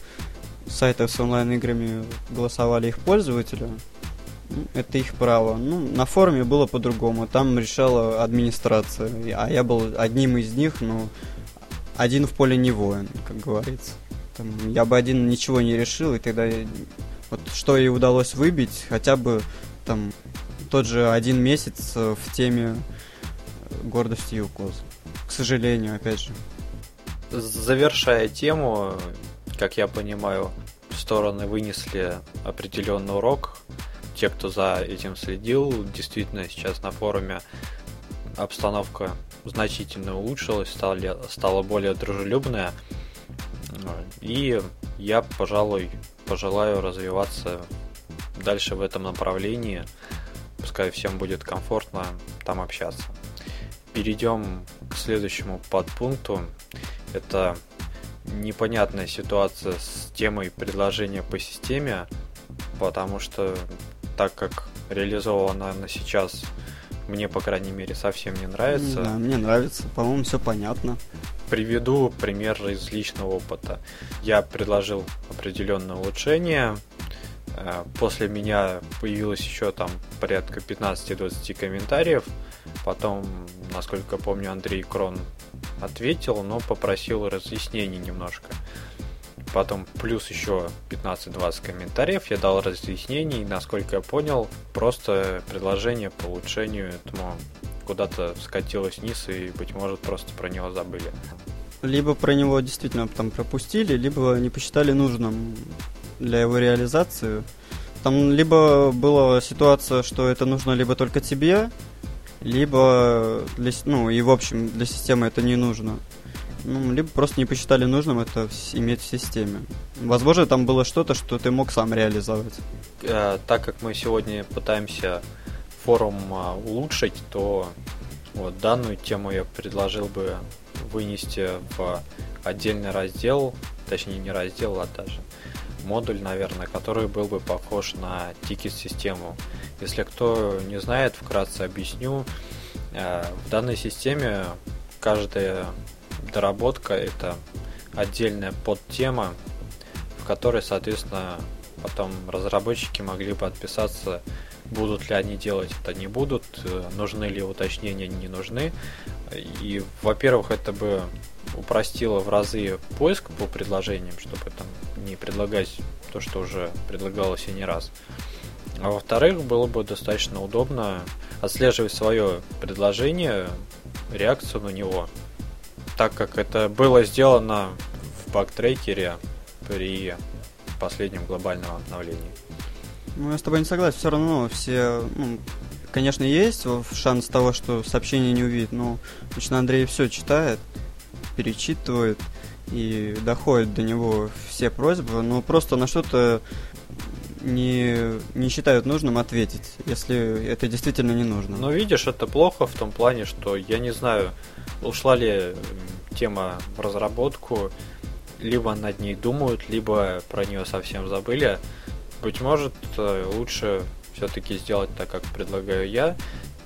сайтов с онлайн-играми голосовали их пользователи, ну, это их право. Ну, на форуме было по-другому. Там решала администрация. А я был одним из них, но один в поле не воин, как говорится. Там, я бы один ничего не решил, и тогда вот что ей удалось выбить, хотя бы там тот же один месяц в теме гордости Юкоз. К сожалению, опять же. Завершая тему, как я понимаю, стороны вынесли определенный урок. Те, кто за этим следил, действительно сейчас на форуме обстановка значительно улучшилась, стала, стала более дружелюбная. И я, пожалуй, пожелаю развиваться дальше в этом направлении. Пускай всем будет комфортно там общаться. Перейдем к следующему подпункту. Это непонятная ситуация с темой предложения по системе, потому что так как реализована она сейчас, мне, по крайней мере, совсем не нравится. Да, мне нравится, по-моему, все понятно. Приведу пример из личного опыта. Я предложил определенное улучшение, э, после меня появилось еще там порядка 15-20 комментариев, потом, насколько помню, Андрей Крон ответил, но попросил разъяснений немножко. Потом плюс еще 15-20 комментариев, я дал разъяснений, насколько я понял, просто предложение по улучшению этому куда-то скатилось вниз и, быть может, просто про него забыли. Либо про него действительно там пропустили, либо не посчитали нужным для его реализации. Там либо была ситуация, что это нужно либо только тебе, либо для, ну и в общем для системы это не нужно. Ну, либо просто не посчитали нужным это иметь в системе. Возможно, там было что-то, что ты мог сам реализовать. Э, так как мы сегодня пытаемся форум э, улучшить, то вот данную тему я предложил бы вынести в отдельный раздел, точнее не раздел, а даже модуль, наверное, который был бы похож на тикет-систему. Если кто не знает, вкратце объясню. Э, в данной системе каждая доработка это отдельная подтема, в которой, соответственно, потом разработчики могли бы отписаться, будут ли они делать это, не будут, э, нужны ли уточнения, не нужны. И, во-первых, это бы упростило в разы поиск по предложениям, чтобы там не предлагать то, что уже предлагалось и не раз. А во-вторых, было бы достаточно удобно отслеживать свое предложение, реакцию на него, так как это было сделано в бактрекере при последнем глобальном обновлении. Ну, я с тобой не согласен, все равно все, ну, конечно, есть шанс того, что сообщение не увидит, но лично Андрей все читает, перечитывает и доходит до него все просьбы, но просто на что-то не, не считают нужным ответить, если это действительно не нужно. Но видишь, это плохо в том плане, что я не знаю, ушла ли тема в разработку, либо над ней думают, либо про нее совсем забыли. Быть может, э, лучше все-таки сделать так, как предлагаю я.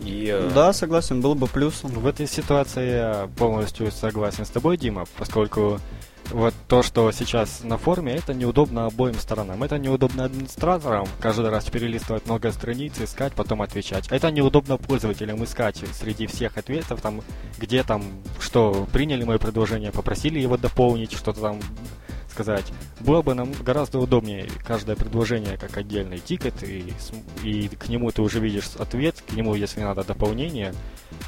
И... Э, да, согласен, был бы плюсом. В этой ситуации я полностью согласен с тобой, Дима, поскольку вот то, что сейчас на форуме, это неудобно обоим сторонам. Это неудобно администраторам, каждый раз перелистывать много страниц, искать, потом отвечать. Это неудобно пользователям искать среди всех ответов, там, где там, что приняли мое предложение, попросили его дополнить, что-то там сказать. Было бы нам гораздо удобнее каждое предложение как отдельный тикет, и, и к нему ты уже видишь ответ, к нему, если надо дополнение.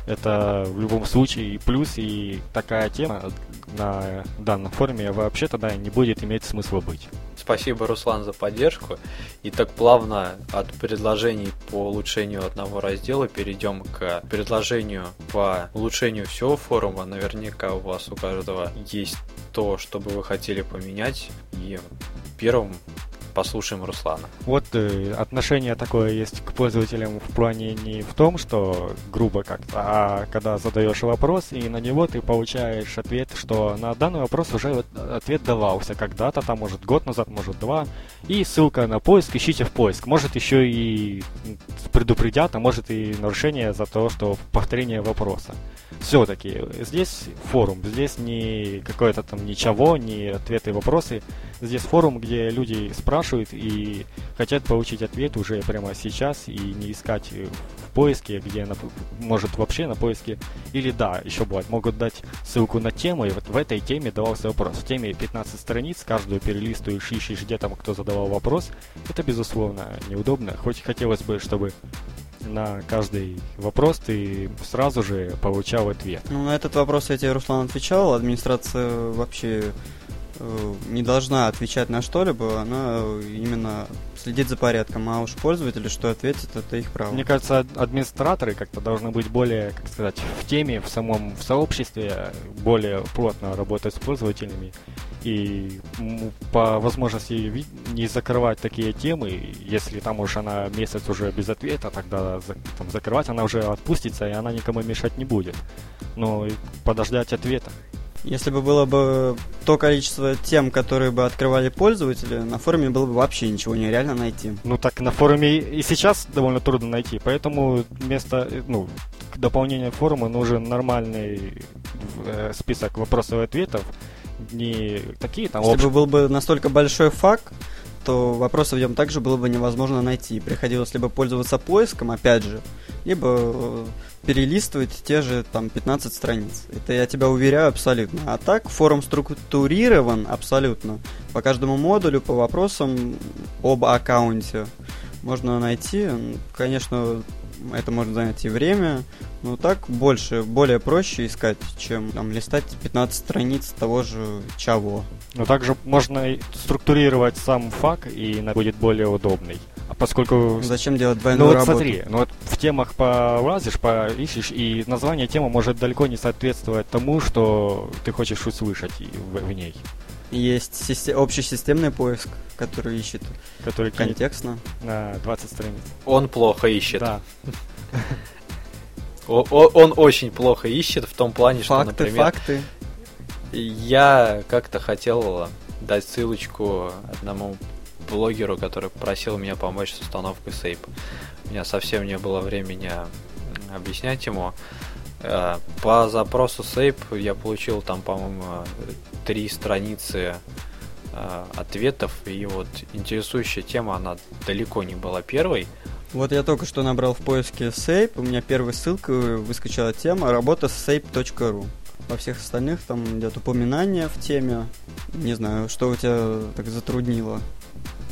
Это в любом случае плюс, и такая тема на данном форуме вообще тогда не будет иметь смысла быть. Спасибо, Руслан, за поддержку. И так плавно от предложений по улучшению одного раздела перейдем к предложению по улучшению всего форума. Наверняка у вас у каждого есть то, что бы вы хотели поменять. И первым послушаем Руслана. Вот э, отношение такое есть к пользователям в плане не в том, что грубо как-то, а когда задаешь вопрос, и на него ты получаешь ответ, что на данный вопрос уже ответ давался когда-то, там, может, год назад, может, два, и ссылка на поиск, ищите в поиск. Может, еще и предупредят, а может и нарушение за то, что повторение вопроса. Все-таки здесь форум, здесь не какое-то там ничего, не ответы и вопросы. Здесь форум, где люди спрашивают и хотят получить ответ уже прямо сейчас и не искать в поиске, где на, может вообще на поиске. Или да, еще бывает, могут дать ссылку на тему, и вот в этой теме давался вопрос. В теме 15 страниц, каждую перелистываешь, ищешь, где там кто задавал вопрос. Это, безусловно, неудобно. Хоть хотелось бы, чтобы на каждый вопрос ты сразу же получал ответ. Ну, на этот вопрос я тебе, Руслан, отвечал. Администрация вообще э, не должна отвечать на что-либо, она именно следит за порядком, а уж пользователи что ответят, это их право. Мне кажется, администраторы как-то должны быть более, как сказать, в теме, в самом в сообществе, более плотно работать с пользователями и по возможности не закрывать такие темы, если там уж она месяц уже без ответа, тогда там, закрывать она уже отпустится, и она никому мешать не будет. Но подождать ответа. Если бы было бы то количество тем, которые бы открывали пользователи, на форуме было бы вообще ничего нереально найти. Ну так на форуме и сейчас довольно трудно найти, поэтому вместо, ну, к дополнению форума нужен нормальный э, список вопросов и ответов, не такие там... Если общ... бы был бы настолько большой факт, то вопросов в нем также было бы невозможно найти. Приходилось либо пользоваться поиском, опять же, либо э, перелистывать те же там 15 страниц. Это я тебя уверяю абсолютно. А так форум структурирован абсолютно. По каждому модулю, по вопросам об аккаунте можно найти. Конечно, это может занять и время, но так больше, более проще искать, чем там листать 15 страниц того же чего. Но также можно структурировать сам фак, и будет более удобный. Поскольку... Зачем делать двойную ну, вот работу? смотри, ну вот в темах полазишь, поищешь, и название темы может далеко не соответствовать тому, что ты хочешь услышать в, в ней. Есть систем... общесистемный поиск, который ищет который контекстно. На 20 страниц. Он плохо ищет. Да. Он очень плохо ищет в том плане, что, например... Факты, Я как-то хотел дать ссылочку одному блогеру, который просил меня помочь с установкой сейп. У меня совсем не было времени объяснять ему. Э, по запросу сейп я получил там, по-моему, три страницы э, ответов, и вот интересующая тема, она далеко не была первой. Вот я только что набрал в поиске Sape, у меня первой ссылкой выскочила тема работа с sape.ru. Во всех остальных там идет упоминание в теме. Не знаю, что у тебя так затруднило.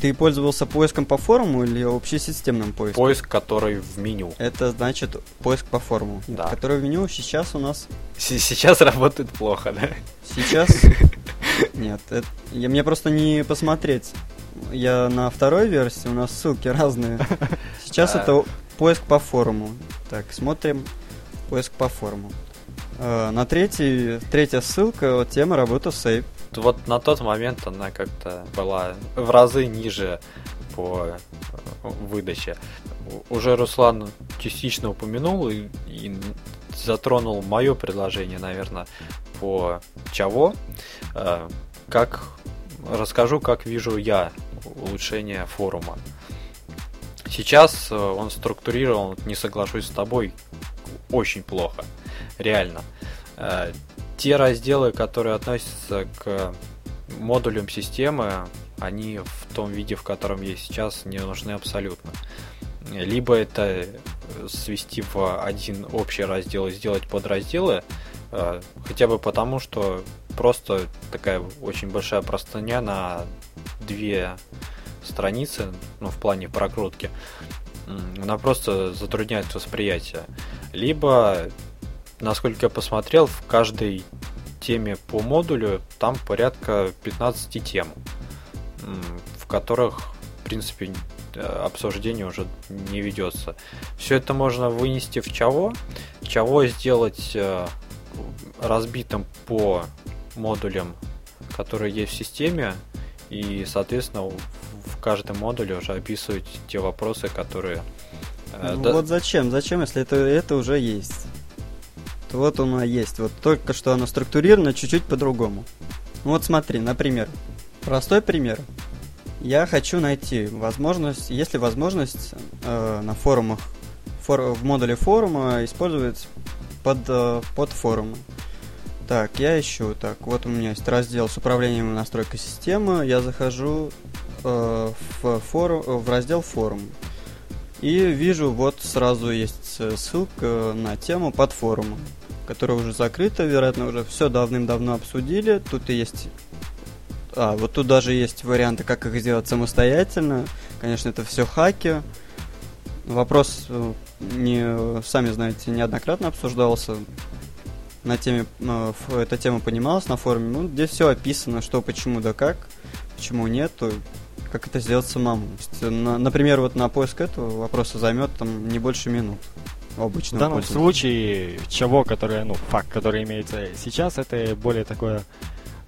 Ты пользовался поиском по форуму или общесистемным поиском? Поиск, который в меню. Это значит поиск по форуму. Да. Который в меню сейчас у нас... Сейчас работает плохо, да? Сейчас? *laughs* Нет, это... мне просто не посмотреть. Я на второй версии, у нас ссылки разные. *laughs* Сейчас это поиск по форуму. Так, смотрим поиск по форуму. Э, на третий, третья ссылка, вот, тема работа сейв. Вот на тот момент она как-то была в разы ниже по э, выдаче. Уже Руслан частично упомянул и, и затронул мое предложение, наверное, по Чаво. Э, как расскажу, как вижу я улучшение форума. Сейчас он структурирован, не соглашусь с тобой, очень плохо. Реально. Э, те разделы, которые относятся к модулям системы, они в том виде, в котором есть сейчас, не нужны абсолютно. Либо это свести в один общий раздел и сделать подразделы, э, хотя бы потому, что просто такая очень большая простыня на две страницы, ну, в плане прокрутки, она просто затрудняет восприятие. Либо, насколько я посмотрел, в каждой теме по модулю там порядка 15 тем, в которых, в принципе, э, обсуждение уже не ведется. Все это можно вынести в Чаво, Чаво сделать э, разбитым по модулям, которые есть в системе, и, соответственно, в каждом модуле уже описывать те вопросы, которые... Э, ну, да... Вот зачем? Зачем, если это, это уже есть? Вот оно есть. Вот только что оно структурировано чуть-чуть по-другому. Вот смотри, например, простой пример. Я хочу найти возможность, если возможность э, на форумах, фор, в модуле форума использовать под, э, под форумы. Так, я ищу. Так, вот у меня есть раздел с управлением и настройкой системы. Я захожу э, в, форум, в раздел форум. И вижу, вот сразу есть э, ссылка на тему под форумом которая уже закрыта, вероятно, уже все давным-давно обсудили. Тут и есть... А, вот тут даже есть варианты, как их сделать самостоятельно. Конечно, это все хаки. Вопрос, э, не, сами знаете, неоднократно обсуждался. На теме, э, эта тема понималась на форуме. Ну, здесь все описано, что, почему, да как, почему нет, как это сделать самому. Например, вот на поиск этого вопроса займет там не больше минут обычного В данном случае, чего, которое, ну, факт, который имеется сейчас, это более такое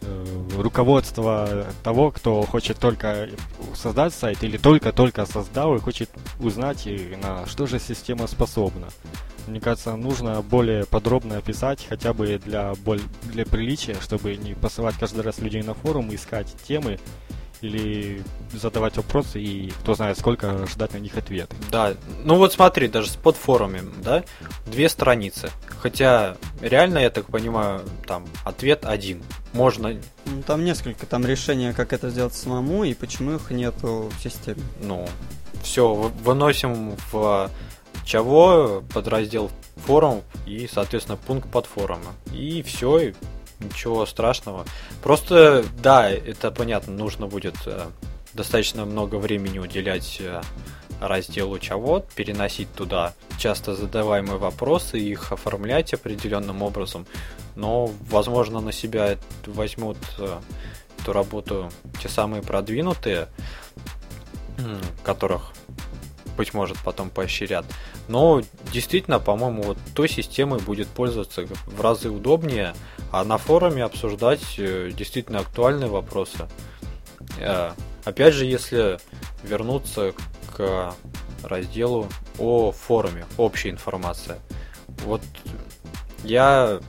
э, руководство того, кто хочет только создать сайт или только-только создал и хочет узнать, на что же система способна. Мне кажется, нужно более подробно описать, хотя бы для, для приличия, чтобы не посылать каждый раз людей на форум, искать темы или задавать вопросы и кто знает сколько ждать на них ответ. Да, ну вот смотри, даже с подфорумом, да, две страницы. Хотя реально, я так понимаю, там ответ один. Можно... Ну, там несколько, там решения, как это сделать самому и почему их нету в системе. Ну, все, выносим в чего подраздел форум и, соответственно, пункт под форума. И все, ничего страшного. Просто, да, это понятно, нужно будет э, достаточно много времени уделять э, разделу чего, переносить туда часто задаваемые вопросы, их оформлять определенным образом. Но, возможно, на себя возьмут э, эту работу те самые продвинутые, которых быть может, потом поощрят. Но действительно, по-моему, вот той системой будет пользоваться в разы удобнее, а на форуме обсуждать э, действительно актуальные вопросы. Э, опять же, если вернуться к разделу о форуме, общая информация. Вот я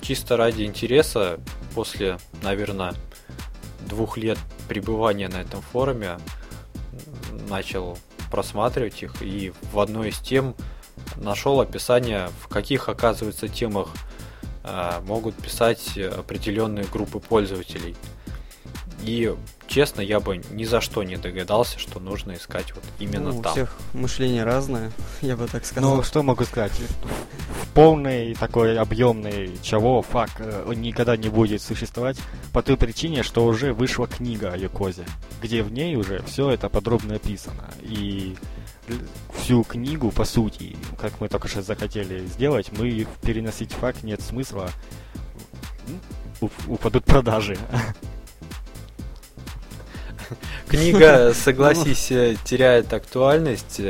чисто ради интереса после, наверное, двух лет пребывания на этом форуме начал просматривать их, и в одной из тем нашел описание, в каких, оказывается, темах э, могут писать определенные группы пользователей. И, честно, я бы ни за что не догадался, что нужно искать вот именно ну, там. У всех мышление разное, *laughs* я бы так сказал. Ну, что могу сказать? Полный такой объемный чего фак э, никогда не будет существовать по той причине, что уже вышла книга о Юкозе, где в ней уже все это подробно описано. И всю книгу, по сути, как мы только что захотели сделать, мы переносить факт нет смысла. Упадут продажи. Книга, согласись, теряет актуальность.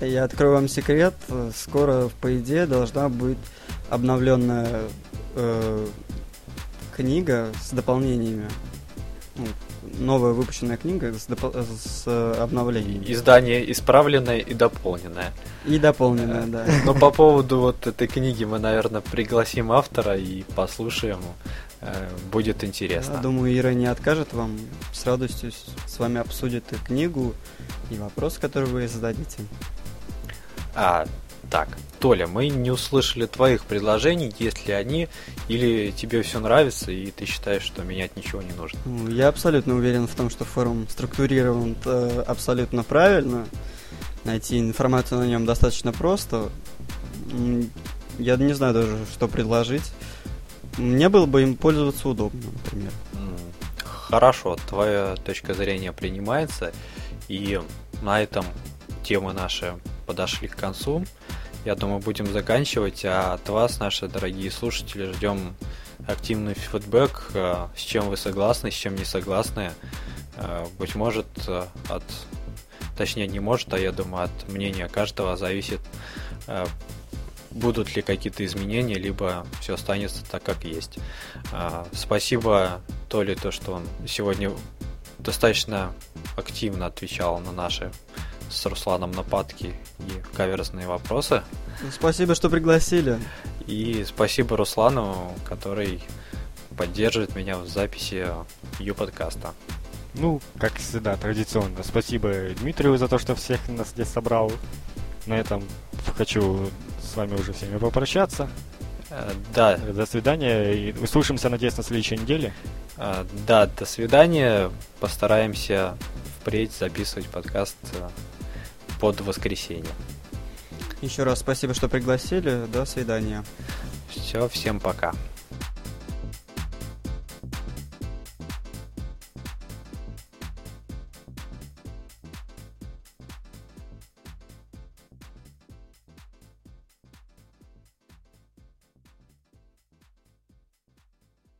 Я открою вам секрет. Скоро, по идее, должна быть обновленная э, книга с дополнениями. Ну, новая выпущенная книга с, допол- с э, обновлениями. Издание исправленное и дополненное. И дополненная, да. Но по поводу вот этой книги мы, наверное, пригласим автора и послушаем. Э, Будет Я интересно. думаю, Ира не откажет вам. С радостью с вами обсудит и книгу, и вопрос, который вы зададите. А, так, Толя, мы не услышали твоих предложений, есть ли они, или тебе все нравится, и ты считаешь, что менять ничего не нужно. Ну, Я абсолютно уверен в том, что форум структурирован э, абсолютно правильно. Найти информацию на нем достаточно просто. Я не знаю даже, что предложить. Мне было бы им пользоваться удобно, например. Хорошо, твоя точка зрения принимается, и на этом темы наши подошли к концу. Я думаю, будем заканчивать, а от вас, наши дорогие слушатели, ждем активный фидбэк, э, с чем вы согласны, с чем не согласны. Э, Быть может, э, от... Точнее, не может, а я думаю, от мнения каждого зависит, будут ли какие-то изменения, либо все останется так, как есть. Спасибо Толе, то, что он сегодня достаточно активно отвечал на наши с Русланом нападки и каверзные вопросы. Спасибо, что пригласили. И спасибо Руслану, который поддерживает меня в записи Ю-подкаста. Ну, как всегда, традиционно. Спасибо Дмитрию за то, что всех нас здесь собрал. На этом хочу с вами уже всеми попрощаться. Э, Да, До свидания. И услышимся, надеюсь, на следующей неделе. э, да, до свидания. Постараемся впредь записывать подкаст э, под воскресенье. Еще раз спасибо, что пригласили. До свидания. Все, всем пока.